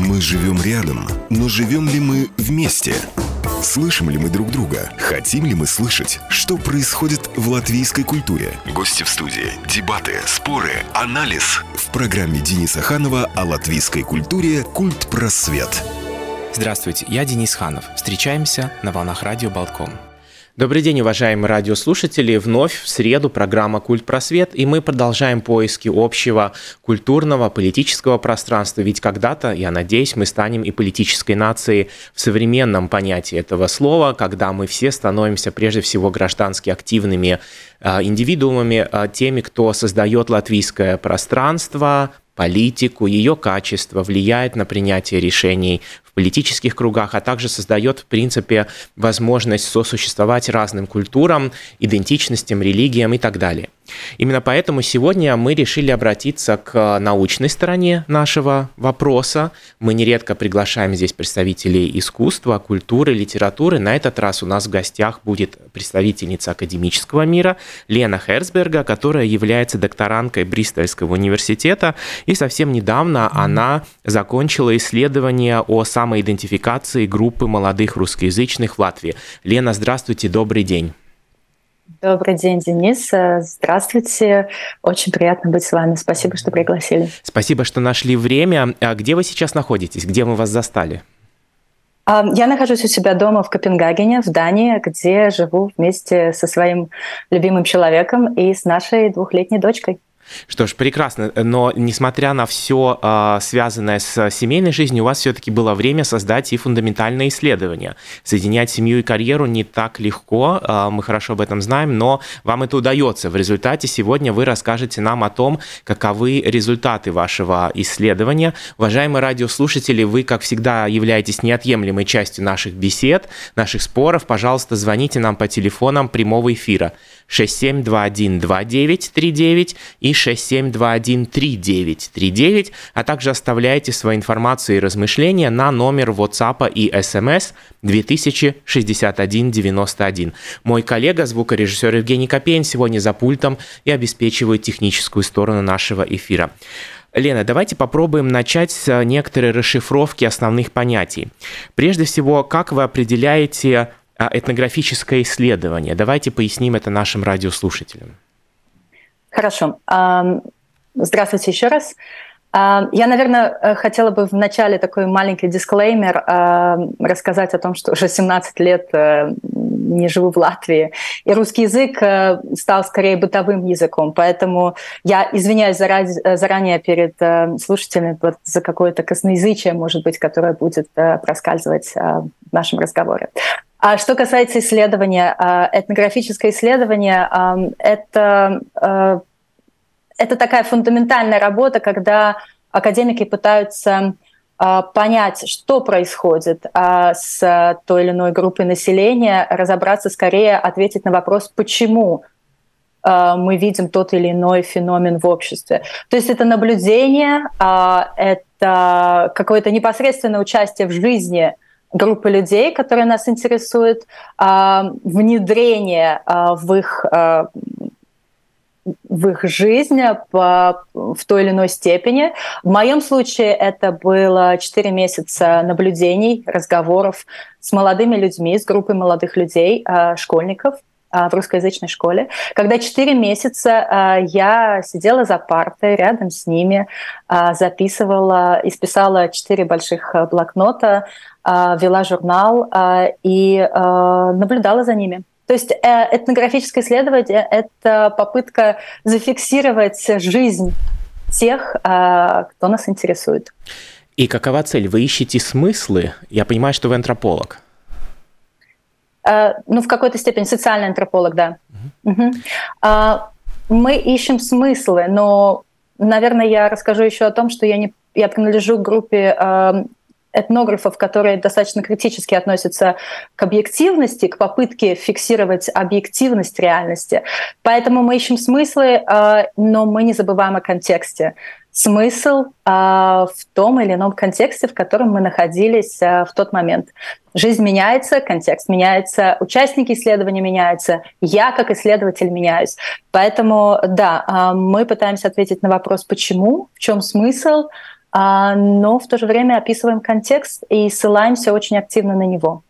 Мы живем рядом, но живем ли мы вместе? Слышим ли мы друг друга? Хотим ли мы слышать, что происходит в латвийской культуре? Гости в студии, дебаты, споры, анализ. В программе Дениса Ханова о латвийской культуре «Культ просвет». Здравствуйте, я Денис Ханов. Встречаемся на волнах радио «Болтком». Добрый день, уважаемые радиослушатели. Вновь в среду программа «Культ просвет», и мы продолжаем поиски общего культурного, политического пространства. Ведь когда-то, я надеюсь, мы станем и политической нацией в современном понятии этого слова, когда мы все становимся прежде всего граждански активными а, индивидуумами, а, теми, кто создает латвийское пространство, политику, ее качество влияет на принятие решений в политических кругах, а также создает, в принципе, возможность сосуществовать разным культурам, идентичностям, религиям и так далее. Именно поэтому сегодня мы решили обратиться к научной стороне нашего вопроса. Мы нередко приглашаем здесь представителей искусства, культуры, литературы. На этот раз у нас в гостях будет представительница академического мира Лена Херцберга, которая является докторанткой Бристольского университета. И совсем недавно она закончила исследование о самоидентификации группы молодых русскоязычных в Латвии. Лена, здравствуйте, добрый день. Добрый день, Денис. Здравствуйте. Очень приятно быть с вами. Спасибо, что пригласили. Спасибо, что нашли время. А где вы сейчас находитесь? Где мы вас застали? А, я нахожусь у себя дома в Копенгагене, в Дании, где живу вместе со своим любимым человеком и с нашей двухлетней дочкой. Что ж, прекрасно. Но несмотря на все а, связанное с семейной жизнью, у вас все-таки было время создать и фундаментальное исследование. Соединять семью и карьеру не так легко, э, мы хорошо об этом знаем, но вам это удается. В результате сегодня вы расскажете нам о том, каковы результаты вашего исследования. Уважаемые радиослушатели, вы, как всегда, являетесь неотъемлемой частью наших бесед, наших споров. Пожалуйста, звоните нам по телефонам прямого эфира 67212939 и 67213939, а также оставляйте свои информации и размышления на номер WhatsApp и SMS 206191. Мой коллега, звукорежиссер Евгений Копейн, сегодня за пультом и обеспечивает техническую сторону нашего эфира. Лена, давайте попробуем начать с некоторой расшифровки основных понятий. Прежде всего, как вы определяете этнографическое исследование. Давайте поясним это нашим радиослушателям. Хорошо. Здравствуйте еще раз. Я, наверное, э, хотела бы в начале такой маленький дисклеймер рассказать о том, что уже 17 лет э, не живу в Латвии, и русский язык э, стал скорее бытовым языком, поэтому я извиняюсь заранее перед слушателями за какое-то косноязычие, может быть, которое будет проскальзывать в нашем разговоре. А что касается исследования, этнографическое исследование — это это такая фундаментальная работа, когда академики пытаются а, понять, что происходит а, с той или иной группой населения, разобраться скорее, ответить на вопрос, почему а, мы видим тот или иной феномен в обществе. То есть это наблюдение, это какое-то непосредственное участие в жизни группы людей, которые нас интересуют, внедрение в их в их жизнь по, в той или иной степени. В моем случае это было 4 месяца наблюдений, разговоров с молодыми людьми, с группой молодых людей, а, школьников а, в русскоязычной школе, когда 4 месяца а, я сидела за партой рядом с ними, записывала, исписала 4 больших блокнота, вела журнал и наблюдала за ними. То есть э, этнографическое исследование — это попытка зафиксировать жизнь тех, кто нас интересует. И какова цель? Вы ищете смыслы? Я понимаю, что вы антрополог. Ну, в какой-то степени социальный антрополог, да. Угу. Угу. Мы ищем смыслы, но, наверное, я расскажу еще о том, что я не я принадлежу к группе этнографов, которые достаточно критически относятся к объективности, к попытке фиксировать объективность реальности. Поэтому мы ищем смыслы, а, но мы не забываем о контексте. Смысл а, в том или ином контексте, в котором мы находились а, в тот момент. Жизнь меняется, контекст меняется, участники исследования меняются, я как исследователь меняюсь. Поэтому, да, мы пытаемся ответить на вопрос, почему, в чем смысл, но в то же время описываем контекст и ссылаемся очень активно на него.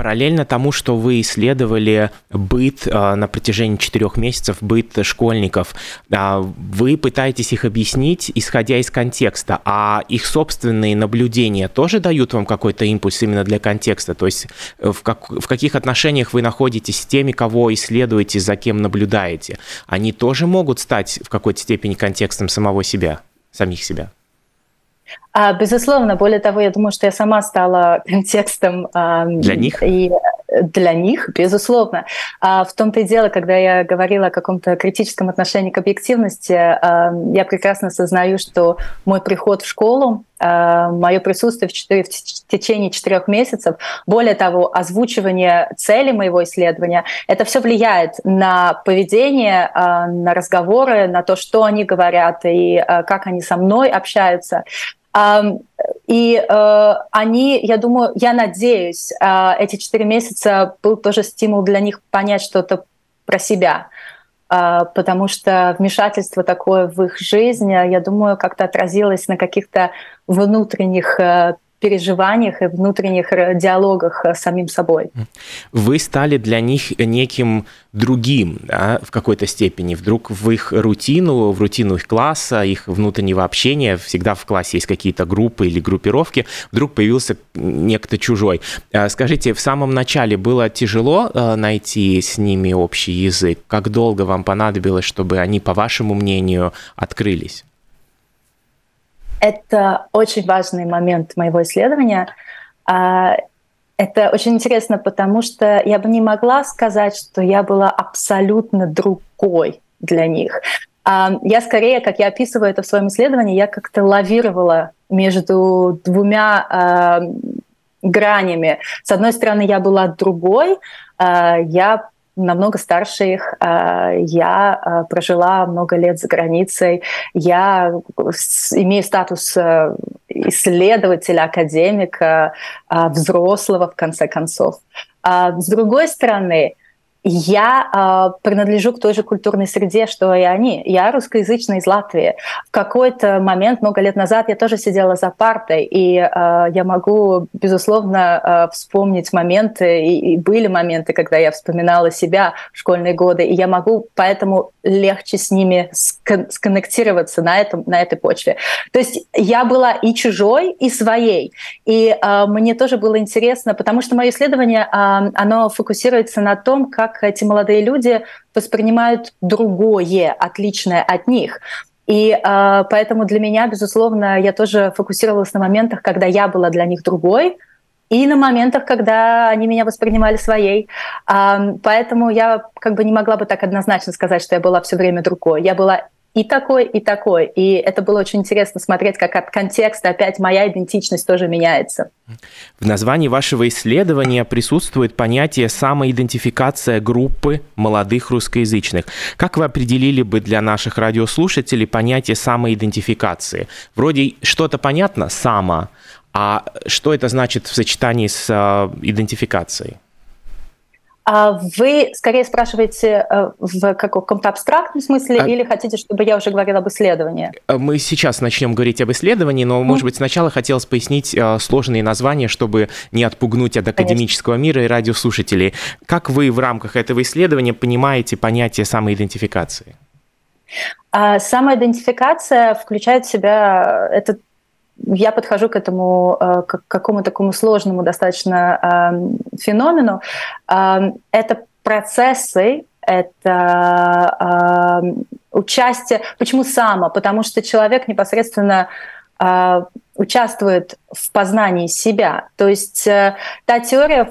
Параллельно тому, что вы исследовали быт а, на протяжении четырех месяцев, быт школьников, а, вы пытаетесь их объяснить, исходя из контекста, а их собственные наблюдения тоже дают вам какой-то импульс именно для контекста? То есть э, в, как, в каких отношениях вы находитесь с теми, кого исследуете, за кем наблюдаете? Они тоже могут стать в какой-то степени контекстом самого себя, самих себя? А, безусловно, более того, я думаю, что я сама стала контекстом для них. И для них, безусловно. А в том-то и дело, когда я говорила о каком-то критическом отношении к объективности, я прекрасно осознаю, что мой приход в школу, мое присутствие в, 4, в течение четырех месяцев, более того, озвучивание цели моего исследования, это все влияет на поведение, на разговоры, на то, что они говорят и как они со мной общаются. И э, они, я думаю, я надеюсь, э, эти четыре месяца был тоже стимул для них понять что-то про себя, э, потому что вмешательство такое в их жизнь, я думаю, как-то отразилось на каких-то внутренних переживаниях и внутренних диалогах с самим собой. Вы стали для них неким другим да, в какой-то степени. Вдруг в их рутину, в рутину их класса, их внутреннего общения, всегда в классе есть какие-то группы или группировки, вдруг появился некто чужой. А скажите, в самом начале было тяжело э, найти с ними общий язык? Как долго вам понадобилось, чтобы они, по вашему мнению, открылись? Это очень важный момент моего исследования. А, это очень интересно, потому что я бы не могла сказать, что я была абсолютно другой для них. А, я скорее, как я описываю это в своем исследовании, я как-то лавировала между двумя а, гранями. С одной стороны, я была другой, я намного старше их. А, я а, прожила много лет за границей. Я имею статус э, исследователя, академика, а, взрослого, в конце концов. С другой стороны, я э, принадлежу к той же культурной среде, что и они. Я русскоязычная из Латвии. В какой-то момент, много лет назад, я тоже сидела за партой, и э, я могу, безусловно, э, вспомнить моменты, и, и были моменты, когда я вспоминала себя в школьные годы, и я могу поэтому легче с ними скон- сконнектироваться на, этом, на этой почве. То есть я была и чужой, и своей. И э, мне тоже было интересно, потому что мое исследование, э, оно фокусируется на том, как как эти молодые люди воспринимают другое, отличное от них. И э, поэтому для меня, безусловно, я тоже фокусировалась на моментах, когда я была для них другой, и на моментах, когда они меня воспринимали своей. Э, поэтому я как бы не могла бы так однозначно сказать, что я была все время другой. Я была и такой, и такой. И это было очень интересно смотреть, как от контекста опять моя идентичность тоже меняется. В названии вашего исследования присутствует понятие самоидентификация группы молодых русскоязычных. Как вы определили бы для наших радиослушателей понятие самоидентификации? Вроде что-то понятно, само, а что это значит в сочетании с э, идентификацией? А вы скорее спрашиваете э, в каком-то абстрактном смысле а... или хотите, чтобы я уже говорила об исследовании? Э, мы сейчас начнем говорить об исследовании, но, mm. может быть, сначала хотелось пояснить э, сложные названия, чтобы не отпугнуть от академического Конечно. мира и радиослушателей. Как вы в рамках этого исследования понимаете понятие самоидентификации? А, самоидентификация включает в себя это я подхожу к этому, э, к какому-то такому сложному достаточно эм, феномену. Эм, это процессы, это эм, участие. Почему само? Потому что человек непосредственно э, участвует в познании себя. То есть э, та теория,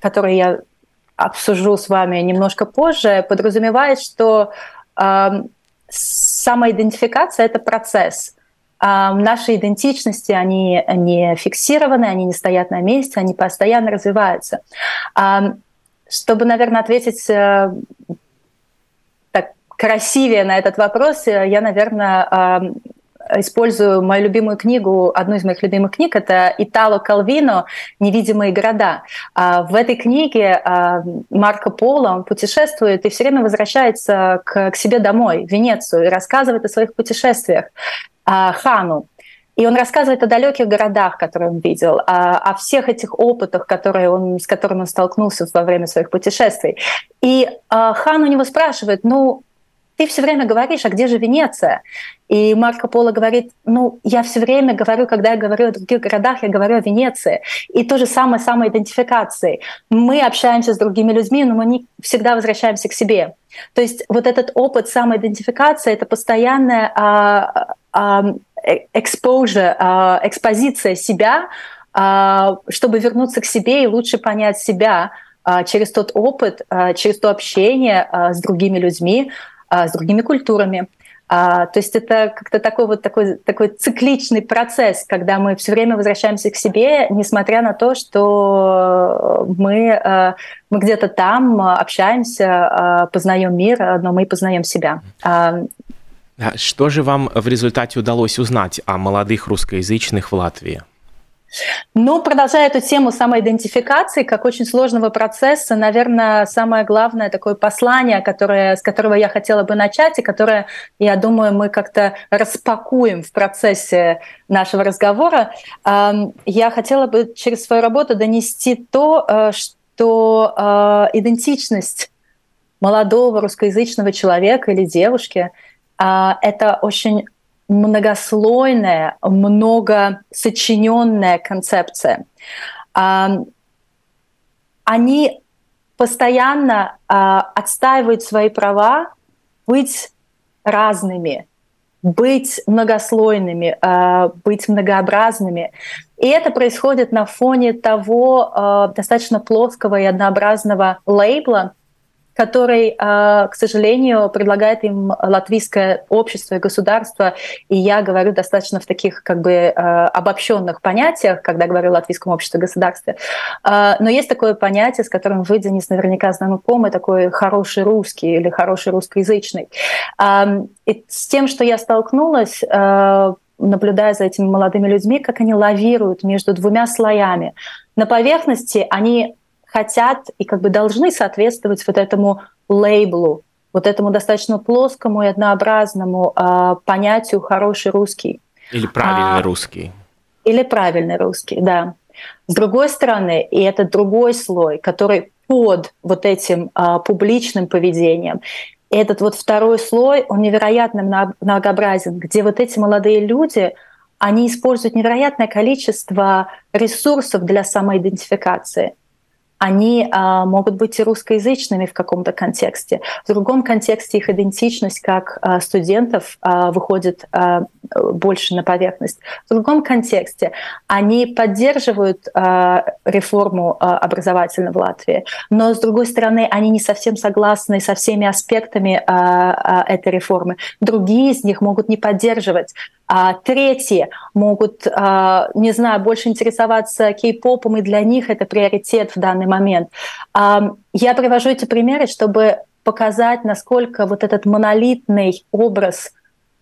которую я обсужу с вами немножко позже, подразумевает, что самоидентификация — это процесс — наши идентичности, они не фиксированы, они не стоят на месте, они постоянно развиваются. Чтобы, наверное, ответить э, так красивее на этот вопрос, э, я, наверное, использую мою любимую книгу, одну из моих любимых книг, это Итало Калвино «Невидимые города». А, в этой книге а, Марко Поло он путешествует и все время возвращается к себе домой, в Венецию, и рассказывает о своих путешествиях. А, Хану. И он рассказывает о далеких городах, которые он видел, о, о всех этих опытах, которые он, с которыми он столкнулся во время своих путешествий. И э, хан у него спрашивает, ну, ты все время говоришь, а где же Венеция? И Марко Поло говорит, ну, я все время говорю, когда я говорю о других городах, я говорю о Венеции. И то же самое с самоидентификацией. Мы общаемся с другими людьми, но мы не всегда возвращаемся к себе. То есть вот этот опыт самоидентификации — это постоянная а, а, exposure, а, экспозиция себя, а, чтобы вернуться к себе и лучше понять себя а, через тот опыт, а, через то общение а, с другими людьми, с другими культурами. А, то есть это как-то такой вот такой, такой цикличный процесс, когда мы все время возвращаемся к себе, несмотря на то, что мы, а, мы где-то там общаемся, а, познаем мир, но мы познаем себя. А, что же вам в результате удалось узнать о молодых русскоязычных в Латвии? Ну, продолжая эту тему самоидентификации, как очень сложного процесса, наверное, самое главное такое послание, которое, с которого я хотела бы начать, и которое, я думаю, мы как-то распакуем в процессе нашего разговора, я хотела бы через свою работу донести то, э, что э, идентичность молодого русскоязычного человека или девушки — это очень многослойная, многосочиненная концепция. Они постоянно а, отстаивают свои права быть разными, быть многослойными, а, быть многообразными. И это происходит на фоне того а, достаточно плоского и однообразного лейбла, который, а, к сожалению, предлагает им латвийское общество и государство. И я говорю достаточно в таких как бы а, обобщенных понятиях, когда говорю о латвийском обществе и государстве. А, но есть такое понятие, с которым вы, Денис, наверняка знакомы, такой хороший русский или хороший русскоязычный. И с тем, что я столкнулась, наблюдая за этими молодыми людьми, как они лавируют между двумя слоями. На поверхности они хотят и как бы должны соответствовать вот этому лейблу, вот этому достаточно плоскому и однообразному э, понятию хороший русский. Или правильный а, русский. Или правильный русский, да. С другой стороны, и это другой слой, который под вот этим э, публичным поведением, этот вот второй слой, он невероятно многообразен, где вот эти молодые люди, они используют невероятное количество ресурсов для самоидентификации они а, могут быть русскоязычными в каком-то контексте. В другом контексте их идентичность как а, студентов а, выходит а, больше на поверхность. В другом контексте они поддерживают а, реформу а, образовательной в Латвии, но с другой стороны они не совсем согласны со всеми аспектами а, а, этой реформы. Другие из них могут не поддерживать. А третьи могут, а, не знаю, больше интересоваться кей-попом, и для них это приоритет в данный момент. А, я привожу эти примеры, чтобы показать, насколько вот этот монолитный образ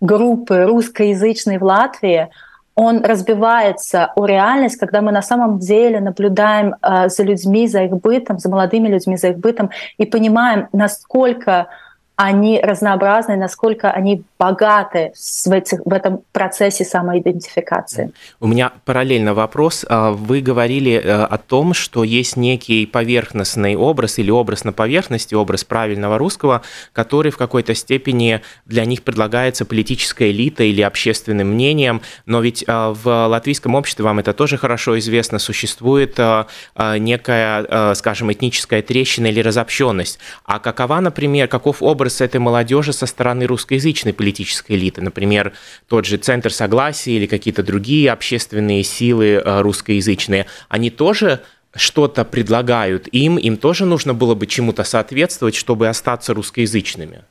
группы русскоязычной в Латвии, он разбивается о реальность, когда мы на самом деле наблюдаем за людьми, за их бытом, за молодыми людьми, за их бытом, и понимаем, насколько они разнообразны, насколько они богаты в, этих, в этом процессе самоидентификации. У меня параллельно вопрос. А, вы говорили э, о том, что есть некий поверхностный образ или образ на поверхности, образ правильного русского, который в какой-то степени для них предлагается политической элитой или общественным мнением, но ведь а, в латвийском обществе, вам это тоже хорошо известно, существует а, некая, скажем, этническая трещина или разобщенность. А какова, например, каков образ образ этой молодежи со стороны русскоязычной политической элиты, например, тот же Центр Согласия или какие-то другие общественные силы э, русскоязычные, они тоже что-то предлагают им, им тоже нужно было бы чему-то соответствовать, чтобы остаться русскоязычными?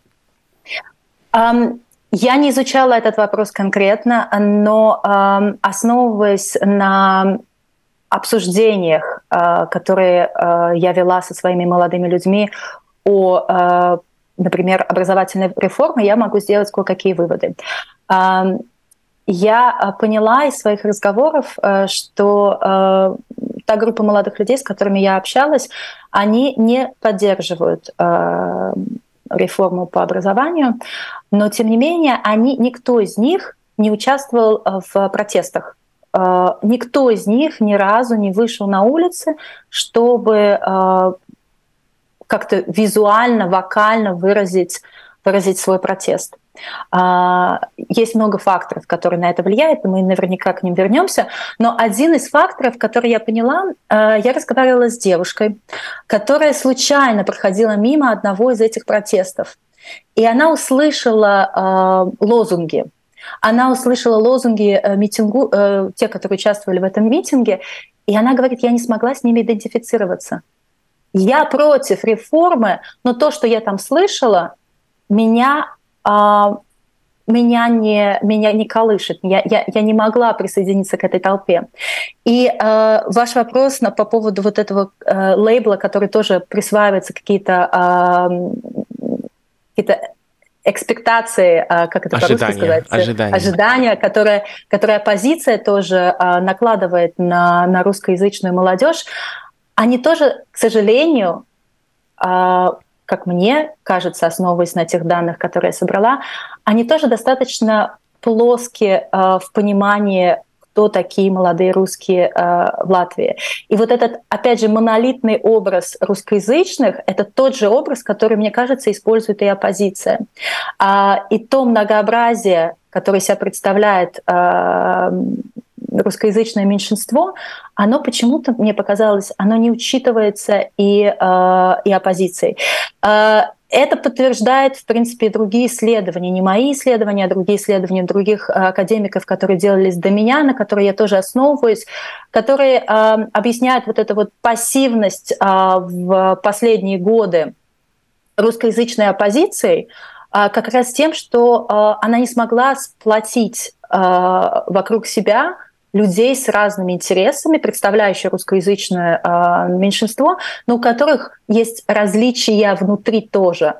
Um, я не изучала этот вопрос конкретно, но um, основываясь на обсуждениях, uh, которые uh, я вела со своими молодыми людьми о например, образовательной реформы, я могу сделать кое-какие выводы. Я а, поняла из своих разговоров, э, что э, та группа молодых людей, с которыми я общалась, они не поддерживают э, реформу по образованию, но тем не менее они, никто из них не участвовал в протестах. Никто из них ни разу не вышел на улицы, чтобы как-то визуально, вокально выразить, выразить свой протест. А, есть много факторов, которые на это влияют, и мы наверняка к ним вернемся. Но один из факторов, который я поняла, а, я разговаривала с девушкой, которая случайно проходила мимо одного из этих протестов. И она услышала а, лозунги. Она услышала лозунги э, митингу, э, те, которые участвовали в этом митинге, и она говорит, я не смогла с ними идентифицироваться. Я против реформы, но то, что я там слышала, меня, а, меня, не, меня не колышет. Я, я, я не могла присоединиться к этой толпе. И а, ваш вопрос на, по поводу вот этого а, лейбла, который тоже присваивается какие-то а, какие-то экспектации, как это ожидания, по-русски сказать, ожидания, ожидания которые, которые оппозиция тоже накладывает на, на русскоязычную молодежь, они тоже, к сожалению, а, как мне кажется, основываясь на тех данных, которые я собрала, они тоже достаточно плоские а, в понимании кто такие молодые русские э, в Латвии. И вот этот, опять же, монолитный образ русскоязычных — это тот же образ, который, мне кажется, использует и оппозиция. А, и то многообразие, которое себя представляет русскоязычное меньшинство, оно почему-то, мне показалось, оно не учитывается и, э, и оппозицией. Э, это подтверждает, в принципе, другие исследования, не мои исследования, а другие исследования других э, академиков, которые делались до меня, на которые я тоже основываюсь, которые э, объясняют вот эту вот пассивность э, в последние годы русскоязычной оппозиции, э, как раз тем, что э, она не смогла сплотить э, вокруг себя людей с разными интересами, представляющие русскоязычное э, меньшинство, но у которых есть различия внутри тоже.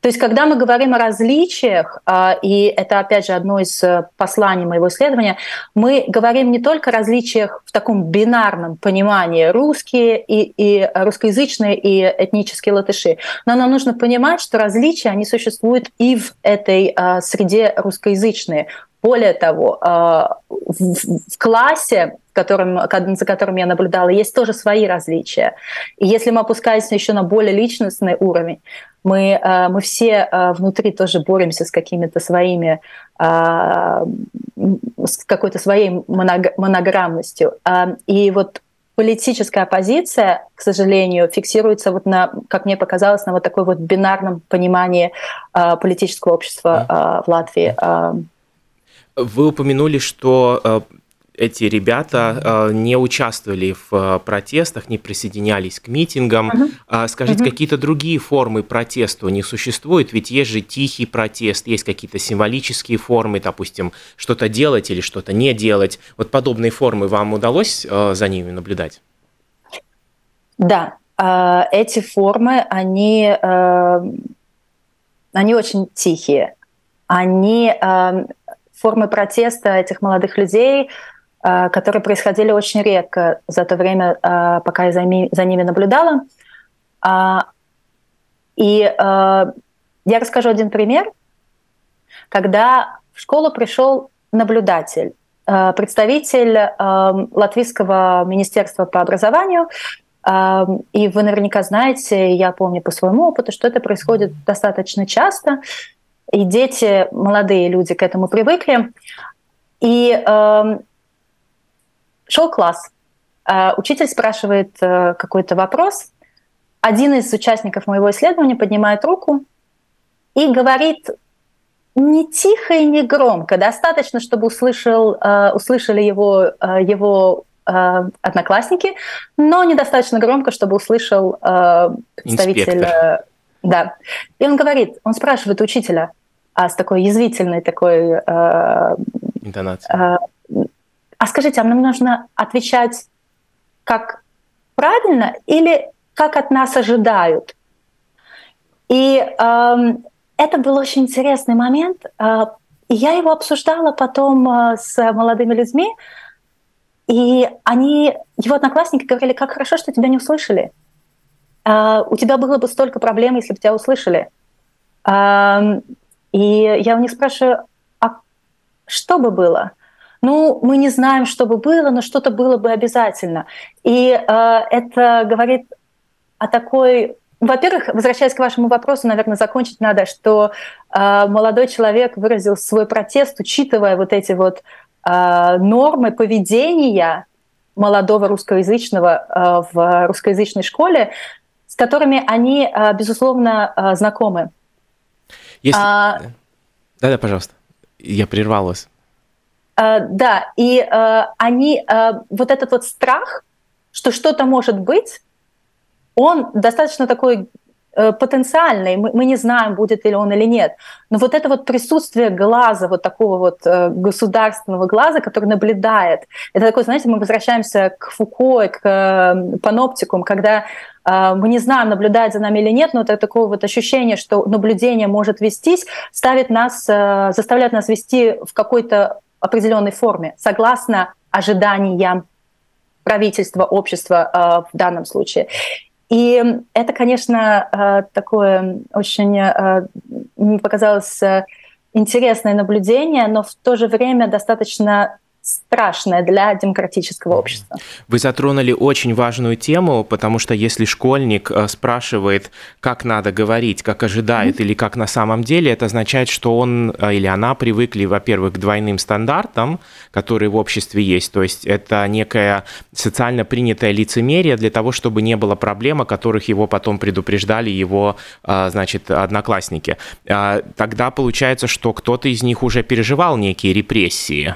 То есть, когда мы говорим о различиях, э, и это, опять же, одно из э, посланий моего исследования, мы говорим не только о различиях в таком бинарном понимании русские и, и русскоязычные и этнические латыши, но нам нужно понимать, что различия, они существуют и в этой э, среде русскоязычные. Более того, а, в классе, которым, за которым я наблюдала, есть тоже свои различия. И если мы опускаемся еще на более личностный уровень, мы, а, мы все а, внутри тоже боремся с какими-то своими, с какой-то своей монограммностью. И вот политическая оппозиция, к сожалению, фиксируется вот на, как мне показалось, на вот такой вот бинарном понимании политического общества в Латвии. Вы упомянули, что э, эти ребята э, не участвовали в э, протестах, не присоединялись к митингам. Uh-huh. Скажите, uh-huh. какие-то другие формы протеста не существуют? Ведь есть же тихий протест, есть какие-то символические формы, допустим, что-то делать или что-то не делать. Вот подобные формы вам удалось за ними наблюдать? Да, эти формы, они, они очень тихие. Они формы протеста этих молодых людей, э, которые происходили очень редко за то время, э, пока я за ними наблюдала. А, и э, я расскажу один пример, когда в школу пришел наблюдатель, представитель Латвийского министерства по образованию, и вы наверняка знаете, я помню по своему опыту, что это происходит достаточно часто и дети, молодые люди к этому привыкли. И э, шел класс. Э, учитель спрашивает э, какой-то вопрос. Один из участников моего исследования поднимает руку и говорит не тихо и не громко, достаточно, чтобы услышал, э, услышали его, э, его э, одноклассники, но недостаточно громко, чтобы услышал э, представитель. Э, да. И он говорит, он спрашивает учителя, а с такой язвительной такой... Э, Интонацией. Э, а скажите, а нам нужно отвечать как правильно или как от нас ожидают? И э, это был очень интересный момент. Э, и я его обсуждала потом э, с молодыми людьми, и они, его одноклассники говорили, как хорошо, что тебя не услышали. Э, у тебя было бы столько проблем, если бы тебя услышали. И я у них спрашиваю, а что бы было? Ну, мы не знаем, что бы было, но что-то было бы обязательно. И э, это говорит о такой во-первых, возвращаясь к вашему вопросу, наверное, закончить надо, что э, молодой человек выразил свой протест, учитывая вот эти вот э, нормы поведения молодого русскоязычного э, в русскоязычной школе, с которыми они, э, безусловно, э, знакомы. Если... А... Да-да, пожалуйста. Я прервал вас. Э, да, и э, они, э, вот этот вот страх, что что-то может быть, он достаточно такой потенциальный, мы, мы не знаем, будет ли он или нет. Но вот это вот присутствие глаза, вот такого вот э, государственного глаза, который наблюдает, это такое, знаете, мы возвращаемся к Фуко, к э, паноптикум, когда мы не знаем, наблюдает за нами или нет, но это такое вот ощущение, что наблюдение может вестись, ставит нас, заставляет нас вести в какой-то определенной форме, согласно ожиданиям правительства, общества в данном случае. И это, конечно, э, такое очень, э, мне показалось, э, интересное наблюдение, но в то же время достаточно страшное для демократического общества. Вы затронули очень важную тему, потому что если школьник э, спрашивает, как надо говорить, как ожидает mm-hmm. или как на самом деле, это означает, что он э, или она привыкли, во-первых, к двойным стандартам, которые в обществе есть, то есть это некое социально принятое лицемерие для того, чтобы не было проблем, о которых его потом предупреждали его, э, значит, одноклассники. А тогда получается, что кто-то из них уже переживал некие репрессии,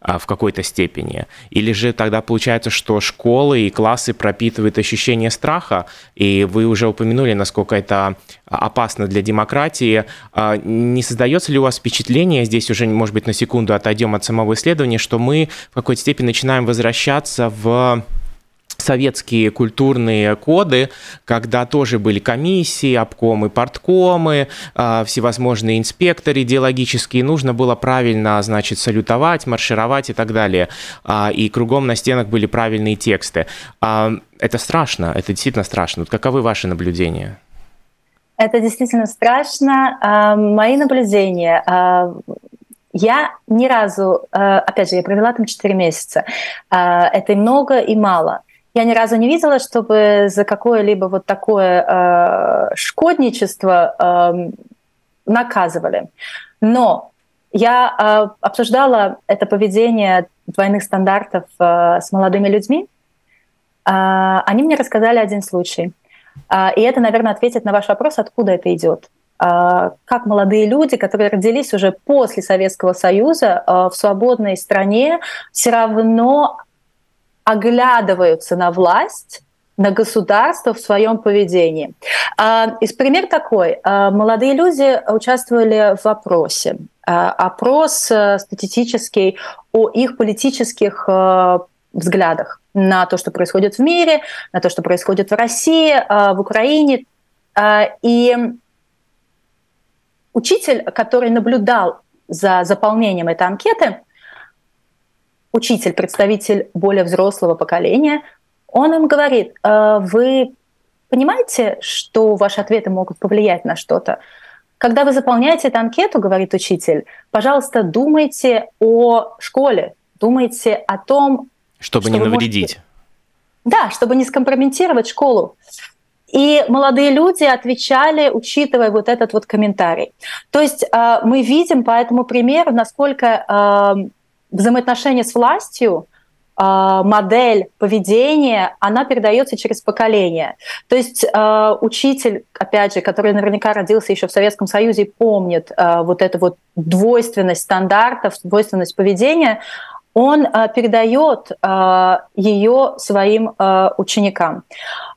в какой-то степени? Или же тогда получается, что школы и классы пропитывают ощущение страха, и вы уже упомянули, насколько это опасно для демократии. А, не создается ли у вас впечатление, здесь уже, может быть, на секунду отойдем от самого исследования, что мы в какой-то степени начинаем возвращаться в советские культурные коды, когда тоже были комиссии, обкомы, порткомы, а, всевозможные инспекторы идеологические, нужно было правильно, значит, салютовать, маршировать и так далее. А, и кругом на стенах были правильные тексты. А, это страшно, это действительно страшно. Каковы ваши наблюдения? Это действительно страшно. Мои наблюдения я ни разу, опять же, я провела там 4 месяца. Это и много, и мало. Я ни разу не видела, чтобы за какое-либо вот такое э, шкодничество э, наказывали. Но я э, обсуждала это поведение двойных стандартов э, с молодыми людьми. Э, они мне рассказали один случай. Э, и это, наверное, ответит на ваш вопрос, откуда это идет э, как молодые люди, которые родились уже после Советского Союза э, в свободной стране, все равно оглядываются на власть, на государство в своем поведении. А, из пример такой. А, молодые люди участвовали в опросе. А, опрос э, статистический о их политических э, взглядах на то, что происходит в мире, на то, что происходит в России, в Украине. И учитель, который наблюдал за заполнением этой анкеты, учитель, представитель более взрослого поколения, он им говорит, «Э, вы понимаете, что ваши ответы могут повлиять на что-то? Когда вы заполняете эту анкету, говорит учитель, пожалуйста, думайте о школе, думайте о том, чтобы что не навредить. Можете... Да, чтобы не скомпрометировать школу. И молодые люди отвечали, учитывая вот этот вот комментарий. То есть э, мы видим по этому примеру, насколько э, взаимоотношения с властью, а, модель поведения, она передается через поколение. То есть э, учитель, опять же, который наверняка родился еще в Советском Союзе и помнит э, вот эту вот двойственность стандартов, двойственность поведения, он э, передает э, ее своим э, ученикам.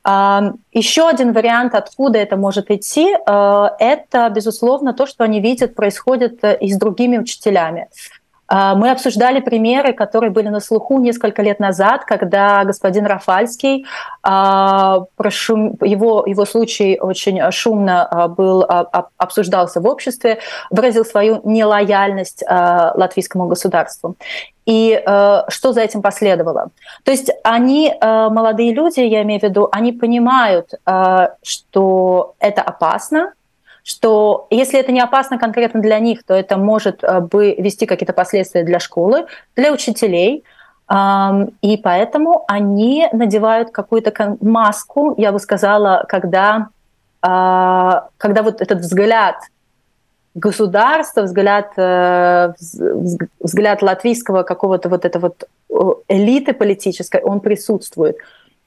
Э, еще один вариант, откуда это может идти, э, это, безусловно, то, что они видят, происходит и с другими учителями. А, мы обсуждали примеры, которые были на слуху несколько лет назад, когда господин Рафальский, а, его, его случай очень шумно а, был, обсуждался в обществе, выразил свою нелояльность латвийскому государству. И что за этим последовало? То есть они, молодые люди, я имею в виду, они понимают, что это опасно, что если это не опасно конкретно для них, то это может бы вести какие-то последствия для школы, для учителей, и поэтому они надевают какую-то маску, я бы сказала, когда, когда вот этот взгляд государства, взгляд, э, взгляд латвийского какого-то вот этого вот элиты политической, он присутствует.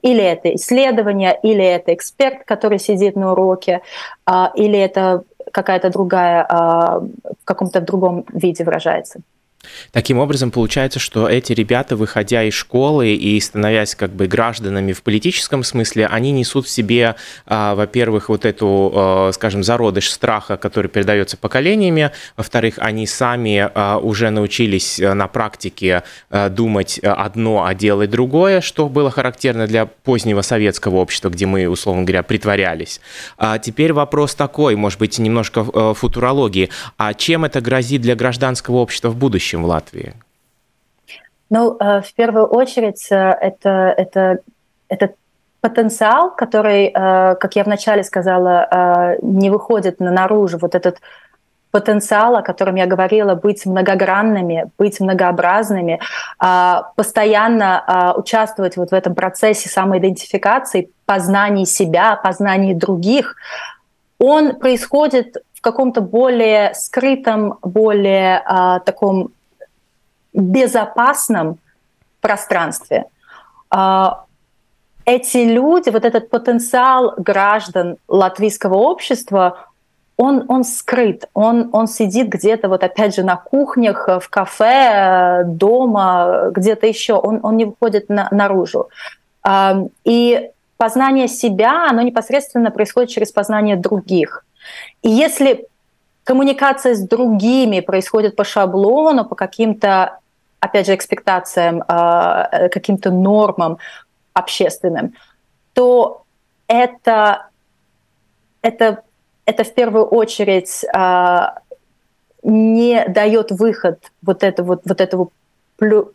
Или это исследование, или это эксперт, который сидит на уроке, а, или это какая-то другая, а, в каком-то другом виде выражается. Таким образом, получается, что эти ребята, выходя из школы и становясь как бы гражданами в политическом смысле, они несут в себе, а, во-первых, вот эту, а, скажем, зародыш страха, который передается поколениями, во-вторых, они сами а, уже научились на практике думать одно, а делать другое, что было характерно для позднего советского общества, где мы, условно говоря, притворялись. А теперь вопрос такой, может быть, немножко футурологии. А чем это грозит для гражданского общества в будущем? Будущем в Латвии? Ну, э, в первую очередь, э, это, это, это потенциал, который, э, как я вначале сказала, не выходит на наружу, вот этот потенциал, о котором я говорила, быть многогранными, быть многообразными, постоянно участвовать вот в этом процессе самоидентификации, познания себя, познания других, он происходит в каком-то более скрытом, более таком безопасном пространстве. А, эти люди, вот этот потенциал граждан латвийского общества, он, он скрыт, он, он сидит где-то, вот опять же, на кухнях, в кафе, дома, где-то еще, он, он не выходит на, наружу. А, и познание себя, оно непосредственно происходит через познание других. И если коммуникация с другими происходит по шаблону, по каким-то опять же, экспектациям, а, э, каким-то нормам общественным, то это, это, это в первую очередь а, не дает выход вот, это, вот, вот этому плю,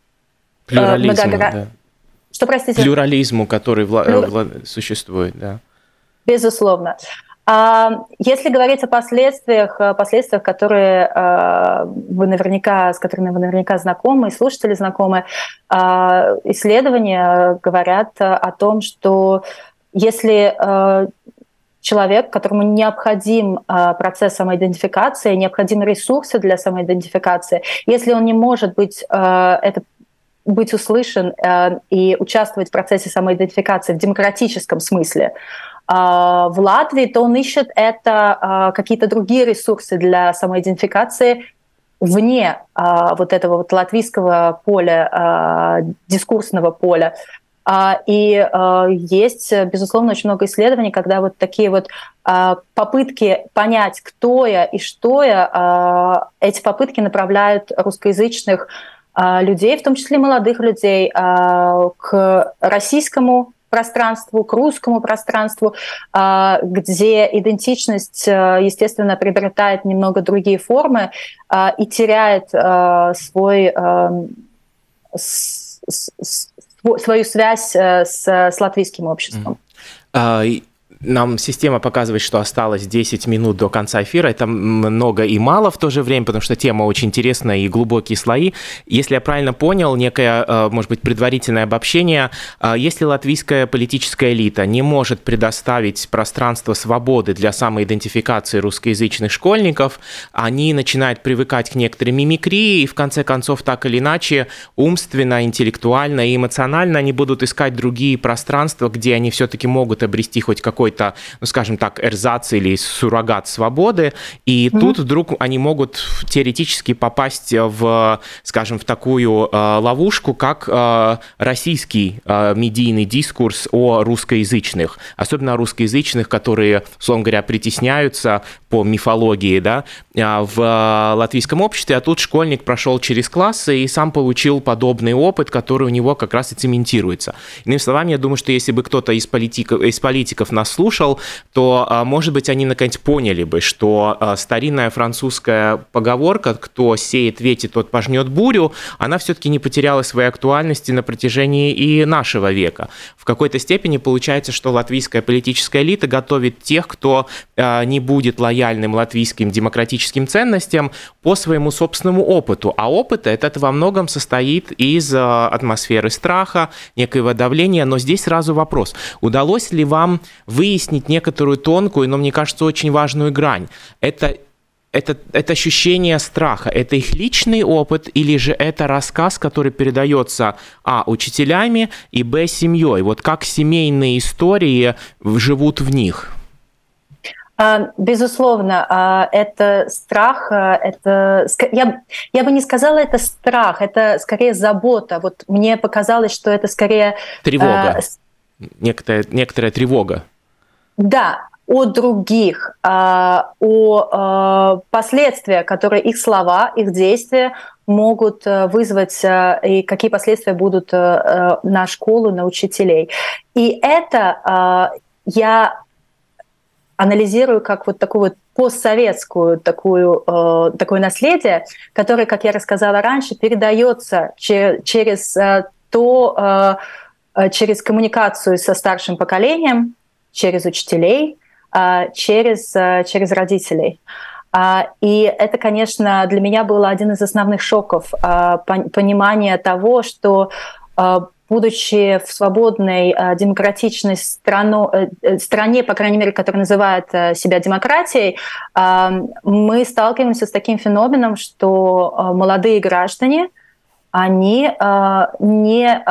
э, плюрализму, многогра... да. Что, простите? Плюрализму, который вла... Вла... существует, да. Безусловно. А, если говорить о последствиях, последствиях, которые а, вы наверняка, с которыми вы наверняка знакомы, и слушатели знакомы, а, исследования говорят о том, что если человек, которому необходим процесс самоидентификации, необходимы ресурсы для самоидентификации, если он не может быть это быть услышан и участвовать в процессе самоидентификации в демократическом смысле, а, в Латвии, то он ищет это а, какие-то другие ресурсы для самоидентификации вне а, вот этого вот латвийского поля, дискурсного поля. И есть, безусловно, очень много исследований, когда вот такие вот попытки понять, кто я и что я, эти попытки направляют русскоязычных людей, в том числе молодых людей, к российскому пространству, к русскому пространству, а, где идентичность, а, естественно, приобретает немного другие формы а, и теряет свой свою связь э, с, с латвийским обществом. Нам система показывает, что осталось 10 минут до конца эфира. Это много и мало в то же время, потому что тема очень интересная и глубокие слои. Если я правильно понял, некое, э, может быть, предварительное обобщение, э, если латвийская политическая элита не может предоставить пространство свободы для самоидентификации русскоязычных школьников, они начинают привыкать к некоторой мимикрии, и в конце концов, так или иначе, умственно, интеллектуально и эмоционально они будут искать другие пространства, где они все-таки могут обрести хоть какой-то какой-то, ну, скажем так, эрзац или суррогат свободы, и mm-hmm. тут вдруг они могут теоретически попасть в, скажем, в такую э, ловушку, как э, российский э, медийный дискурс о русскоязычных, особенно о русскоязычных, которые, условно говоря, притесняются по мифологии, да, а, в латвийском обществе, а тут школьник прошел через классы и сам получил подобный опыт, который у него как раз и цементируется. Иными словами, я думаю, что если бы кто-то из политиков, из политиков нас слушал, слушал, то, а, может быть, они наконец поняли бы, что а, старинная французская поговорка «кто сеет вети, тот пожнет бурю», она все-таки не потеряла своей актуальности на протяжении и нашего века. В какой-то степени получается, что латвийская политическая элита готовит тех, кто не будет лояльным латвийским демократическим ценностям по своему собственному опыту. А опыт этот во многом состоит из атмосферы страха, некоего давления. Но здесь сразу вопрос. Удалось ли вам выяснить некоторую тонкую, но мне кажется, очень важную грань? Это это, это ощущение страха, это их личный опыт или же это рассказ, который передается, а, учителями и, б, семьей? Вот как семейные истории живут в них? А, безусловно, а, это страх, а, это я, я бы не сказала это страх, это скорее забота. Вот мне показалось, что это скорее тревога, некоторая, некоторая тревога. Да, о других, о последствиях, которые их слова, их действия могут э, вызвать и какие последствия будут э, на школу, на учителей. И это я анализирую как вот такую вот постсоветскую такую, э, такое наследие, которое, как я рассказала раньше, передается че- через э, то, э, э через коммуникацию со старшим поколением, через учителей, э, через, э, через родителей. Uh, и это, конечно, для меня был один из основных шоков uh, понимания того, что будучи в свободной, э, демократичной страну, э, э, стране, по крайней мере, которая называет себя демократией, мы сталкиваемся с таким феноменом, что молодые граждане, они не,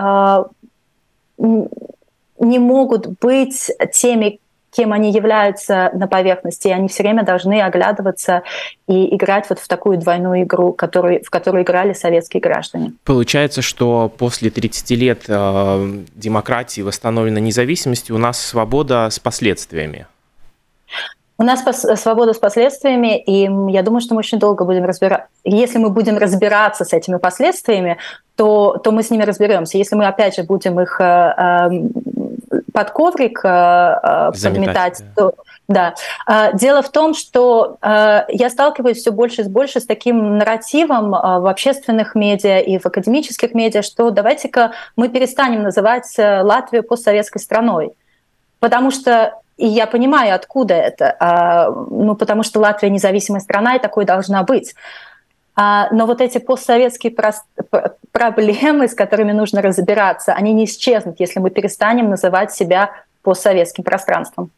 не могут быть теми, кем они являются на поверхности, и они все время должны оглядываться и играть вот в такую двойную игру, которую, в которую играли советские граждане. Получается, что после 30 лет э, демократии, восстановленной независимости, у нас свобода с последствиями. У нас свобода с последствиями, и я думаю, что мы очень долго будем разбираться. Если мы будем разбираться с этими последствиями, то, то мы с ними разберемся. Если мы, опять же, будем их э, эм, под коврик э, э, подметать, то, да. Дело в том, что я сталкиваюсь все больше и больше с таким нарративом в общественных медиа и в академических медиа, что давайте-ка мы перестанем называть Латвию постсоветской страной. Потому что и я понимаю, откуда это. А, ну, потому что Латвия независимая страна, и такой должна быть. А, но вот эти постсоветские проблемы, с которыми нужно разбираться, они не исчезнут, если мы перестанем называть себя постсоветским пространством.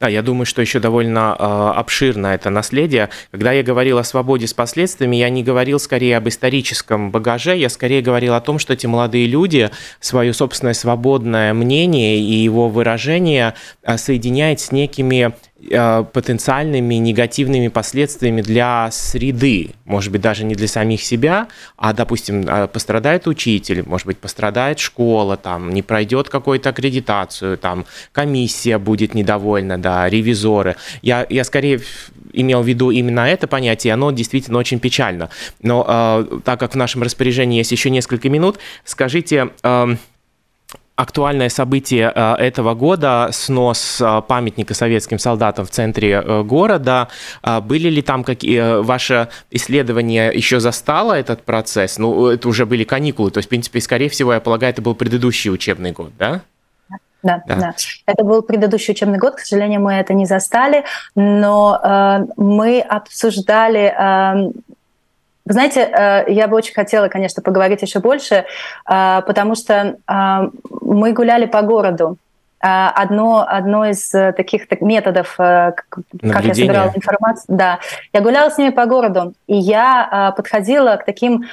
Да, я думаю, что еще довольно э, обширно это наследие. Когда я говорил о свободе с последствиями, я не говорил скорее об историческом багаже, я скорее говорил о том, что эти молодые люди свое собственное свободное мнение и его выражение э, соединяют с некими потенциальными негативными последствиями для среды, может быть, даже не для самих себя, а, допустим, э, пострадает учитель, может быть, пострадает школа, там, не пройдет какую-то аккредитацию, там, комиссия будет недовольна, да, ревизоры. Я, я скорее имел в виду именно это понятие, оно действительно очень печально. Но э, так как в нашем распоряжении есть еще несколько минут, скажите... Э, актуальное событие э, этого года – снос э, памятника советским солдатам в центре э, города. Были ли там какие ваше исследование еще застало этот процесс? Ну, это уже были каникулы, то есть, в принципе, скорее всего, я полагаю, это был предыдущий учебный год, да? Да, да, да. Это был предыдущий учебный год, к сожалению, мы это не застали, но э, мы обсуждали э, вы знаете, э, я бы очень хотела, конечно, поговорить еще больше, э, потому что э, мы гуляли по городу. Одно, одно из таких методов, как я собирала информацию, да, я гуляла с ними по городу, и я подходила к таким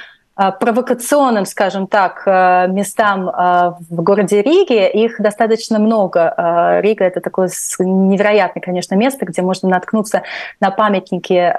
провокационным, скажем так, э, местам э, в городе Риге. Их достаточно много. Рига — это такое невероятное, конечно, место, где можно наткнуться на памятники,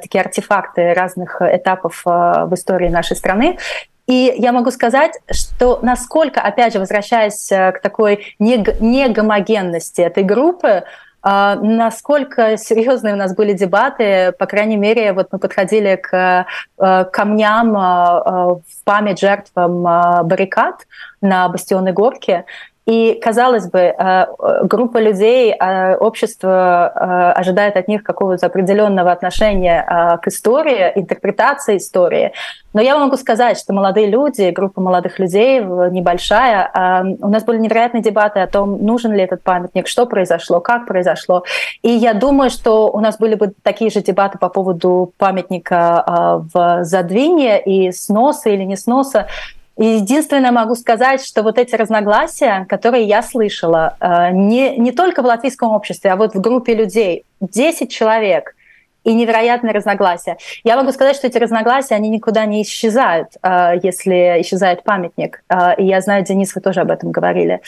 такие артефакты разных этапов в истории нашей страны. И я могу сказать, что насколько, опять же, возвращаясь к такой негомогенности этой группы, насколько серьезные у нас были дебаты, по крайней мере, вот мы подходили к э, камням э, э, в память жертвам баррикад на Бастионной горке, И, казалось бы, э, группа людей, э, общество э, ожидает от них какого-то определенного отношения к истории, интерпретации истории. Но я могу сказать, что молодые люди, группа молодых людей небольшая, у нас были невероятные дебаты о том, нужен ли этот памятник, что произошло, как произошло. И я думаю, что у нас были бы такие же дебаты по поводу памятника в Задвине и сноса или не сноса. Единственное могу сказать, что вот эти разногласия, которые я слышала, э, не, не только в латвийском обществе, а вот в группе людей, 10 человек, и невероятные разногласия. Я могу сказать, что эти разногласия, они никуда не исчезают, э, если исчезает памятник. Э, и я знаю, Денис, вы тоже об этом говорили.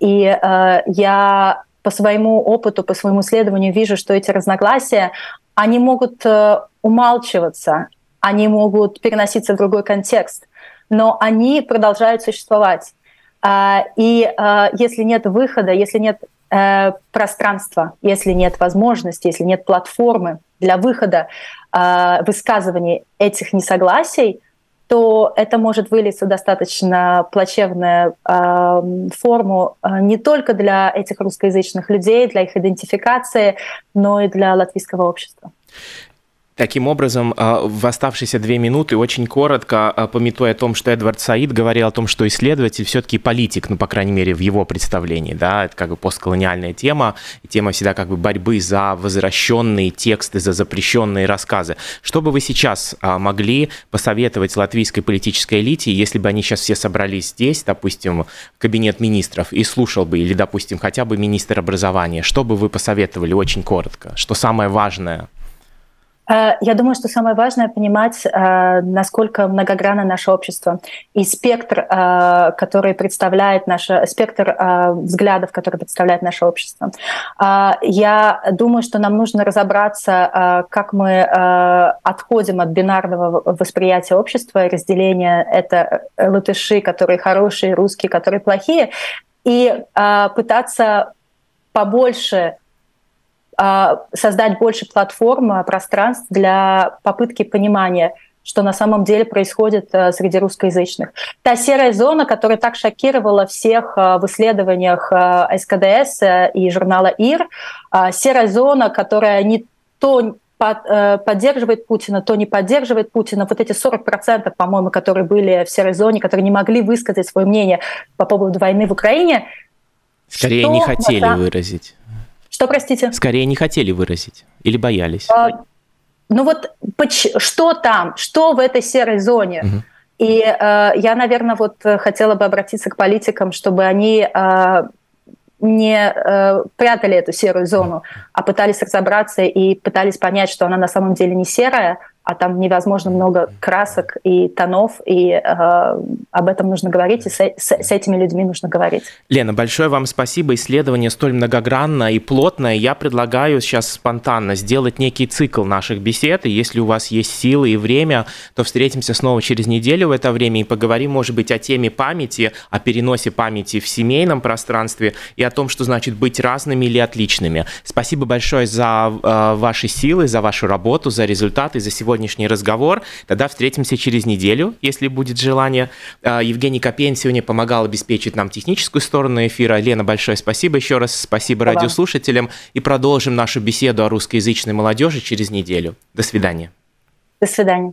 И я по своему опыту, по своему исследованию вижу, что эти разногласия, они могут умалчиваться, они могут переноситься в другой контекст но они продолжают существовать. А, и а, если нет выхода, если нет э, пространства, если нет возможности, если нет платформы для выхода а, высказываний этих несогласий, то это может вылиться достаточно плачевную форму не только для этих русскоязычных людей, для их идентификации, но и для латвийского общества. Таким образом, а, в оставшиеся две минуты очень коротко, а, пометуя о том, что Эдвард Саид говорил о том, что исследователь все-таки политик, ну, по крайней мере, в его представлении, да, это как бы постколониальная тема, тема всегда как бы борьбы за возвращенные тексты, за запрещенные рассказы. Что бы вы сейчас а, могли посоветовать латвийской политической элите, если бы они сейчас все собрались здесь, допустим, кабинет министров, и слушал бы, или, допустим, хотя бы министр образования, что бы вы посоветовали очень коротко? Что самое важное я думаю, что самое важное понимать, э, насколько многогранно наше общество и спектр, э, который представляет наше, спектр взглядов, который представляет наше общество. Я думаю, что нам нужно разобраться, как мы отходим от бинарного восприятия общества, разделения это латыши, которые хорошие, русские, которые плохие, и пытаться побольше создать больше платформ, пространств для попытки понимания, что на самом деле происходит э, среди русскоязычных. Та серая зона, которая так шокировала всех э, в исследованиях э, СКДС и журнала ИР, серая зона, которая не то поддерживает Путина, то не поддерживает Путина. Вот эти 40%, по-моему, которые были в серой зоне, которые не могли высказать свое мнение по поводу войны в Украине. Скорее не хотели на... выразить. Что, простите? Скорее не хотели выразить или боялись? А, ну вот что там, что в этой серой зоне? Угу. И э, я, наверное, вот хотела бы обратиться к политикам, чтобы они э, не э, прятали эту серую зону, а пытались разобраться и пытались понять, что она на самом деле не серая, а там невозможно много красок и тонов, и э, об этом нужно говорить, и с, с, с этими людьми нужно говорить. Лена, большое вам спасибо. Исследование столь многогранное и плотное. Я предлагаю сейчас спонтанно сделать некий цикл наших бесед, и если у вас есть силы и время, то встретимся снова через неделю в это время и поговорим, может быть, о теме памяти, о переносе памяти в семейном пространстве и о том, что значит быть разными или отличными. Спасибо большое за э, ваши силы, за вашу работу, за результаты, за сегодня сегодняшний разговор. Тогда встретимся через неделю, если будет желание. А, Евгений Копейн сегодня помогал обеспечить нам техническую сторону эфира. Лена, большое спасибо еще раз. Спасибо да. радиослушателям. И продолжим нашу беседу о русскоязычной молодежи через неделю. До свидания. До свидания.